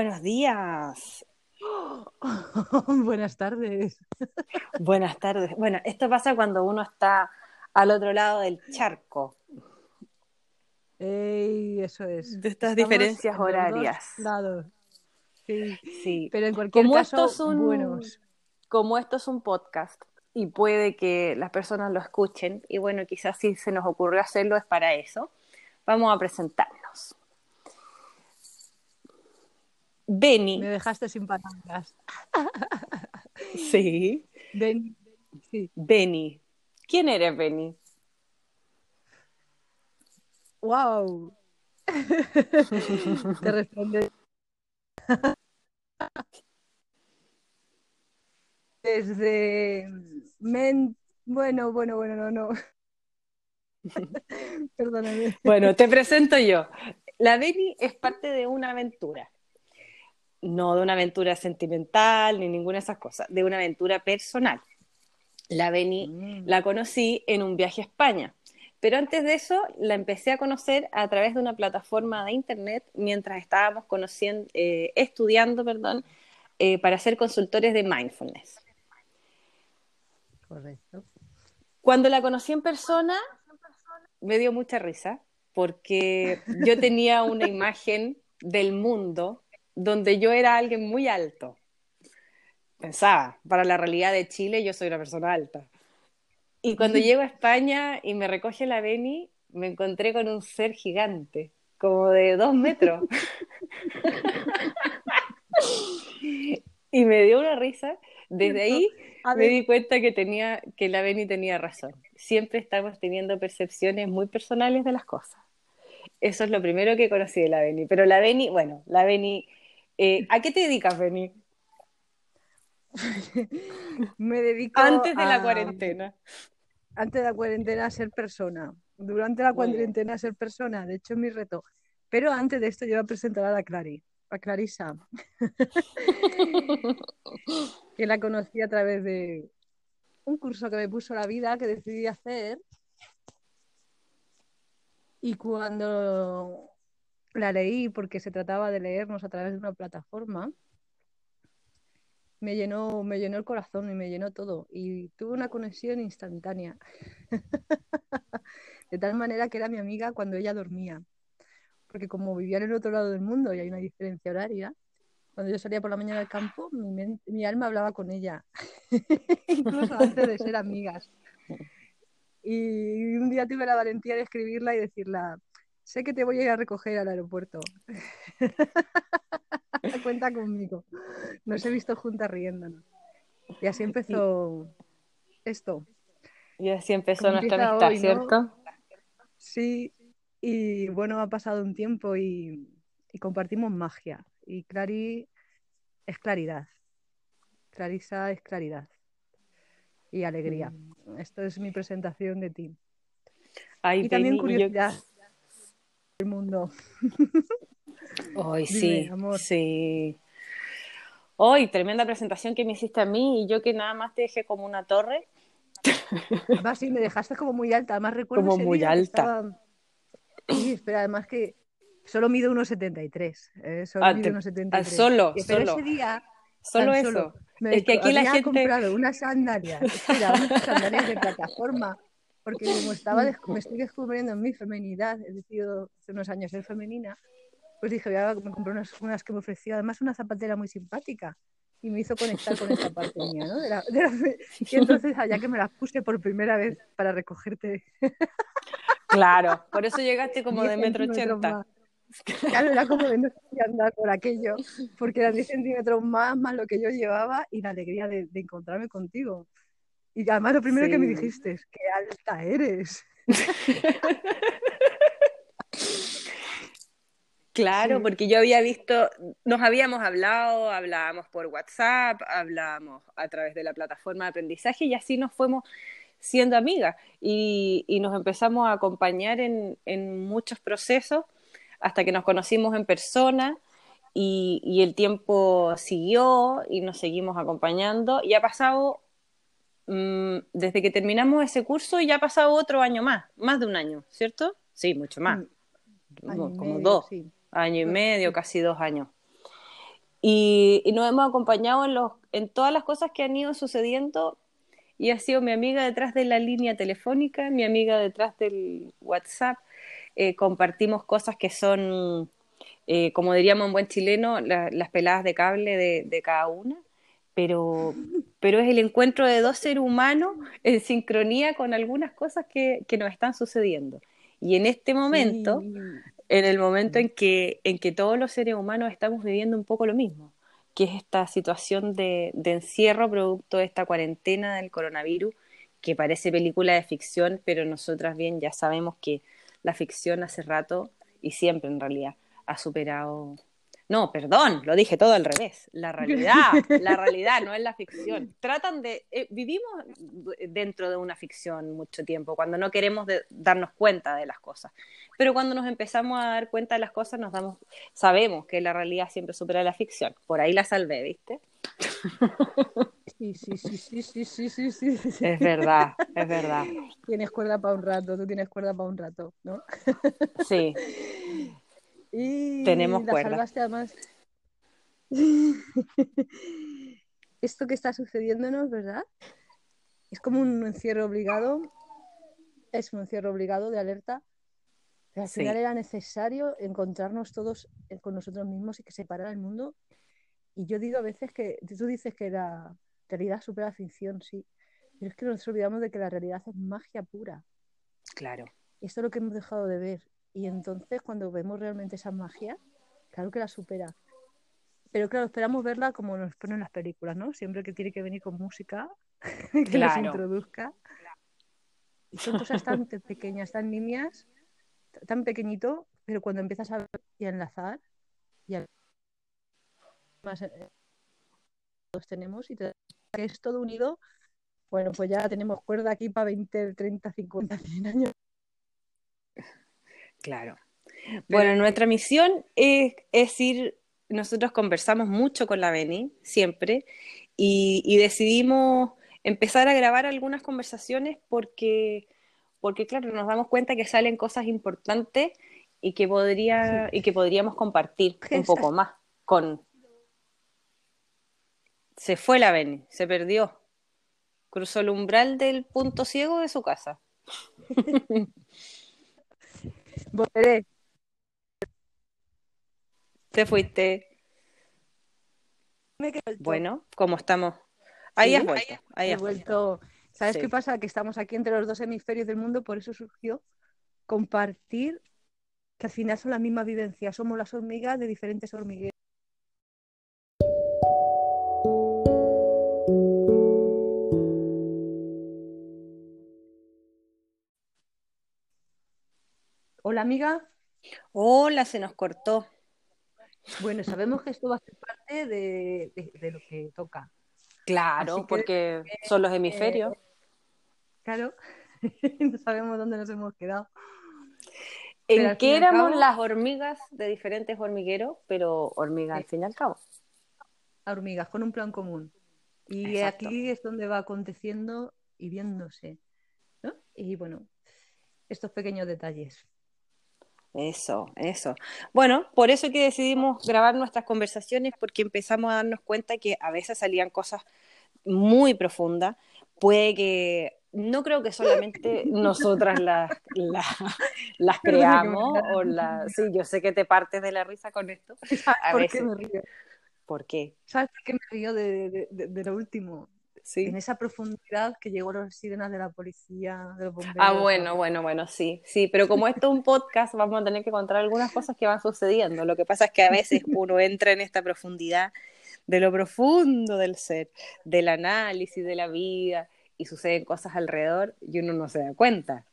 Buenos días. Buenas tardes. Buenas tardes. Bueno, esto pasa cuando uno está al otro lado del charco. Ey, eso es. De estas Estamos diferencias horarias. lados. Sí. Sí. Pero en cualquier Como caso, esto es un- buenos. Como esto es un podcast y puede que las personas lo escuchen, y bueno, quizás si se nos ocurrió hacerlo es para eso, vamos a presentarnos. Beni, Me dejaste sin palabras. sí, Ven. Sí. Beni. ¿Quién eres, Beni? ¡Wow! Te responde. Desde. Men... Bueno, bueno, bueno, no, no. Perdóname. Bueno, te presento yo. La Beni es parte de una aventura. No de una aventura sentimental ni ninguna de esas cosas, de una aventura personal. La Beni Mm. la conocí en un viaje a España, pero antes de eso la empecé a conocer a través de una plataforma de internet mientras estábamos conociendo, eh, estudiando, perdón, eh, para ser consultores de mindfulness. Correcto. Cuando la conocí en persona, me dio mucha risa, porque yo tenía una imagen del mundo donde yo era alguien muy alto. Pensaba, para la realidad de Chile, yo soy una persona alta. Y cuando llego a España y me recoge la Beni, me encontré con un ser gigante, como de dos metros. y me dio una risa. Desde ahí A me di cuenta que tenía, que la Beni tenía razón. Siempre estamos teniendo percepciones muy personales de las cosas. Eso es lo primero que conocí de la Beni. Pero la Beni, bueno, la Beni, eh, ¿a qué te dedicas, Beni? me dedico Antes de la a- cuarentena. antes de la cuarentena a ser persona. Durante la cuarentena a ser persona. De hecho, es mi reto. Pero antes de esto, yo voy a presentar a la Clary, a Clarisa, que la conocí a través de un curso que me puso la vida, que decidí hacer. Y cuando la leí, porque se trataba de leernos a través de una plataforma, me llenó, me llenó el corazón y me llenó todo. Y tuve una conexión instantánea. De tal manera que era mi amiga cuando ella dormía. Porque como vivía en el otro lado del mundo y hay una diferencia horaria, cuando yo salía por la mañana al campo, mi, mi alma hablaba con ella, incluso antes de ser amigas. Y un día tuve la valentía de escribirla y decirla, sé que te voy a ir a recoger al aeropuerto. Cuenta conmigo. Nos he visto juntas riéndonos. Y así empezó esto. Y así empezó nuestra amistad, hoy, ¿no? ¿cierto? Sí, y bueno, ha pasado un tiempo y, y compartimos magia. Y Clary es claridad. Clarisa es claridad y alegría. Esto es mi presentación de ti. Ay, Y también yo- del mundo. Dime, sí, amor. sí. Hoy, tremenda presentación que me hiciste a mí y yo que nada más te dejé como una torre. Va, sí, me dejaste como muy alta. Además recuerdo Como ese muy día alta. estaba- Sí, espera, además que solo mido 1,73. ¿eh? Solo Ah, mido te- 1,73. ah, solo, Pero solo. ese día Solo eso. solo. Me Es que aquí la gente- comprado unas sandalias, espera, unas sandalias de plataforma, porque como estaba me estoy descubriendo en mi feminidad, he decidido hace unos años ser femenina, pues dije, voy a- me compré unas, unas que me ofreció, además una zapatera muy simpática, y me hizo conectar con esta parte mía, ¿no? De la- de la y entonces allá que me las puse por primera vez para recogerte Claro, por eso llegaste como 10 de metro ochenta. Claro, era como de no andar por aquello, porque eran 10 centímetros más, más lo que yo llevaba y la alegría de, de encontrarme contigo. Y además lo primero que me dijiste es, qué alta eres. Claro, Sí. porque yo había visto, nos habíamos hablado, hablábamos por WhatsApp, hablábamos a través de la plataforma de aprendizaje y así nos fuimos siendo amigas y, y nos empezamos a acompañar en, en muchos procesos hasta que nos conocimos en persona y, y el tiempo siguió y nos seguimos acompañando y ha pasado, mm, desde que terminamos ese curso, ya ha pasado otro año más, más de un año, ¿cierto? Sí, mucho más, Mm, año y como medio, dos sí. año y Mm, medio, casi dos años. Y, nos hemos acompañado en, los, en todas las cosas que han ido sucediendo y ha sido mi amiga detrás de la línea telefónica, mi amiga detrás del WhatsApp. Eh, compartimos cosas que son, eh, como diríamos en buen chileno, las peladas de cable de, cada una, pero, pero es el encuentro de dos seres humanos en sincronía con algunas cosas que, que nos están sucediendo. Y en este momento, en el momento en que, en que todos los seres humanos estamos viviendo un poco lo mismo, que es esta situación de, de encierro producto de esta cuarentena del coronavirus, que parece película de ficción, pero nosotras bien ya sabemos que la ficción hace rato y siempre en realidad ha superado no, perdón, lo dije todo al revés. La realidad, la realidad, no es la ficción. Tratan de. Eh, vivimos dentro de una ficción mucho tiempo, cuando no queremos darnos cuenta de las cosas. Pero cuando nos empezamos a dar cuenta de las cosas, nos damos, sabemos que la realidad siempre supera la ficción. Por ahí la salvé, ¿viste? Sí, sí, sí, sí, sí, sí, sí, sí. Es verdad, es verdad. Tienes cuerda para un rato, tú tienes cuerda para un rato, ¿no? Sí. Y Tenemos la cuerda. salvaste además. Esto que está sucediéndonos, ¿verdad? Es como un encierro obligado. Es un encierro obligado de alerta. Pero al Sí. final era necesario encontrarnos todos eh, con nosotros mismos y que separara el mundo. Y yo digo a veces que tú dices que la realidad supera la ficción, sí. Pero es que nos olvidamos de que la realidad es magia pura. Claro. Y esto es lo que hemos dejado de ver. Y entonces cuando vemos realmente esa magia, claro que la supera. Pero claro, esperamos verla como nos ponen las películas, ¿no? Siempre que tiene que venir con música, que nos Claro. introduzca. Y son cosas tan pequeñas, tan nimias, tan pequeñito, pero cuando empiezas a ver y a enlazar, y a más eh, todos tenemos, y te que es todo unido, bueno, pues ya tenemos cuerda aquí para 20, 30, 50, 100 años. Claro. Bueno, nuestra misión es, es ir, nosotros conversamos mucho con la Beni, siempre, y, y decidimos empezar a grabar algunas conversaciones porque, porque, claro, nos damos cuenta que salen cosas importantes y que, podría, y que podríamos compartir un poco más con... Se fue la Beni, se perdió. Cruzó el umbral del punto ciego de su casa. Volveré. Te fuiste. Me Bueno, ¿cómo estamos? Ahí Sí, has vuelto. Ahí He has vuelto. vuelto. ¿Sabes Sí. qué pasa? Que estamos aquí entre los dos hemisferios del mundo, por eso surgió compartir que al final son la misma vivencia, somos las hormigas de diferentes hormigueros. Hola amiga, Hola, se nos cortó. bueno, sabemos que esto va a ser parte de, de- de lo que toca. Claro, que, porque son los hemisferios. Claro, no sabemos dónde nos hemos quedado. ¿En pero qué éramos cabo- las hormigas de diferentes hormigueros? Pero hormigas al fin y al cabo. hormigas con un plan común. Y Exacto. aquí es donde va aconteciendo y viéndose, ¿no? Y bueno, estos pequeños detalles. Eso, eso. Bueno, por eso que decidimos grabar nuestras conversaciones, porque empezamos a darnos cuenta que a veces salían cosas muy profundas. Puede que, no creo que solamente nosotras las, creamos, o las... Sí, yo sé que te partes de la risa con esto. ¿Sabes A por veces. qué me río? ¿Por qué? ¿Sabes por qué me río de, de- de- de lo último? Sí. En esa profundidad que llegó las sirenas de la policía, de los bomberos. Ah, bueno, bueno, bueno, sí, sí, pero como esto es un podcast, vamos a tener que contar algunas cosas que van sucediendo. Lo que pasa es que a veces uno entra en esta profundidad de lo profundo del ser, del análisis de la vida, y suceden cosas alrededor y uno no se da cuenta.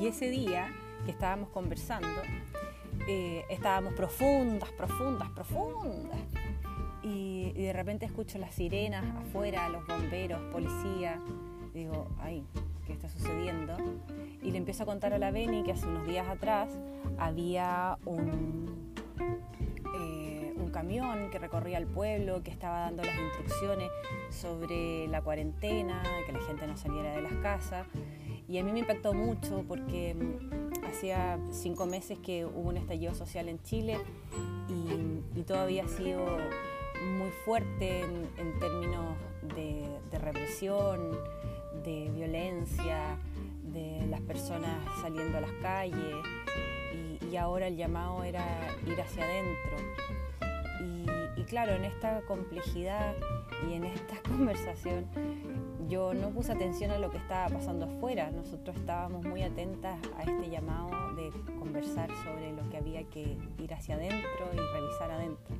Y ese día que estábamos conversando, eh, estábamos profundas, profundas, profundas. Y, de repente escucho las sirenas afuera, los bomberos, policía. Digo, ay, ¿qué está sucediendo? Y le empiezo a contar a la Beni que hace unos días atrás había un, eh, un camión que recorría el pueblo, que estaba dando las instrucciones sobre la cuarentena, que la gente no saliera de las casas. Y a mí me impactó mucho porque hacía cinco meses que hubo un estallido social en Chile y, todavía ha sido muy fuerte en, términos de, represión, de violencia, de las personas saliendo a las calles y, ahora el llamado era ir hacia adentro. y claro, en esta complejidad y en esta conversación yo no puse atención a lo que estaba pasando afuera. Nosotros estábamos muy atentas a este llamado de conversar sobre lo que había que ir hacia adentro y revisar adentro.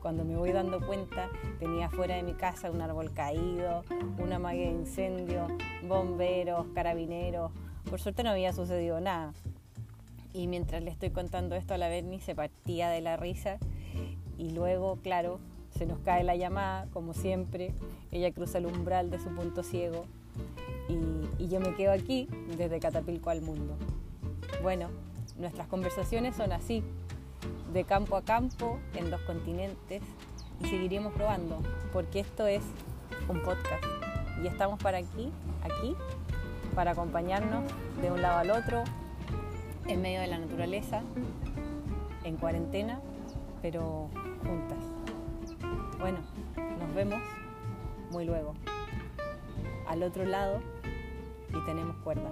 Cuando me voy dando cuenta, tenía fuera de mi casa un árbol caído, una magia de incendio, bomberos, carabineros. Por suerte no había sucedido nada. Y mientras le estoy contando esto a la Berni, se partía de la risa. Y luego, claro, se nos cae la llamada, como siempre, ella cruza el umbral de su punto ciego y, yo me quedo aquí desde Catapilco al mundo. Bueno, nuestras conversaciones son así, de campo a campo, en dos continentes, y seguiremos probando, porque esto es un podcast y estamos para aquí, aquí, para acompañarnos de un lado al otro, en medio de la naturaleza, en cuarentena, pero juntas. Bueno, nos vemos muy luego. Al otro lado y tenemos cuerda.